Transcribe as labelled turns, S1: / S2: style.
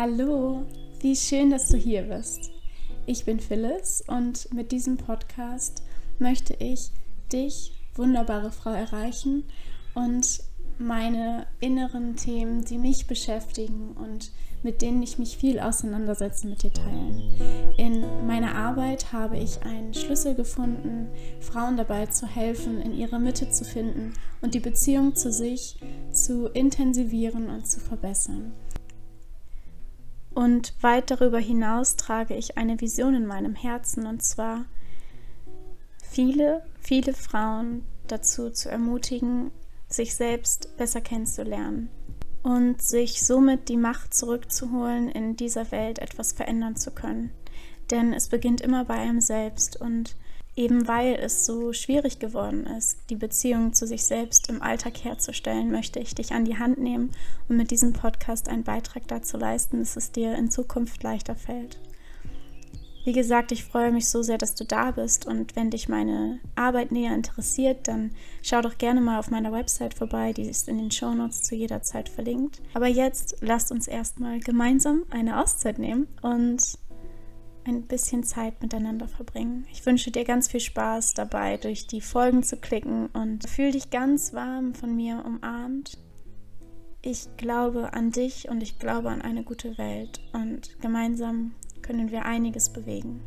S1: Hallo, wie schön, dass du hier bist. Ich bin Phyllis und mit diesem Podcast möchte ich dich, wunderbare Frau, erreichen und meine inneren Themen, die mich beschäftigen und mit denen ich mich viel auseinandersetze, mit dir teilen. In meiner Arbeit habe ich einen Schlüssel gefunden, Frauen dabei zu helfen, in ihre Mitte zu finden und die Beziehung zu sich zu intensivieren und zu verbessern. Und weit darüber hinaus trage ich eine Vision in meinem Herzen, und zwar viele, viele Frauen dazu zu ermutigen, sich selbst besser kennenzulernen und sich somit die Macht zurückzuholen, in dieser Welt etwas verändern zu können. Denn es beginnt immer bei einem selbst und eben weil es so schwierig geworden ist, die Beziehung zu sich selbst im Alltag herzustellen, möchte ich dich an die Hand nehmen und mit diesem Podcast einen Beitrag dazu leisten, dass es dir in Zukunft leichter fällt. Wie gesagt, ich freue mich so sehr, dass du da bist und wenn dich meine Arbeit näher interessiert, dann schau doch gerne mal auf meiner Website vorbei, die ist in den Shownotes zu jeder Zeit verlinkt. Aber jetzt lasst uns erstmal gemeinsam eine Auszeit nehmen und ein bisschen Zeit miteinander verbringen. Ich wünsche dir ganz viel Spaß dabei, durch die Folgen zu klicken und fühl dich ganz warm von mir umarmt. Ich glaube an dich und ich glaube an eine gute Welt und gemeinsam können wir einiges bewegen.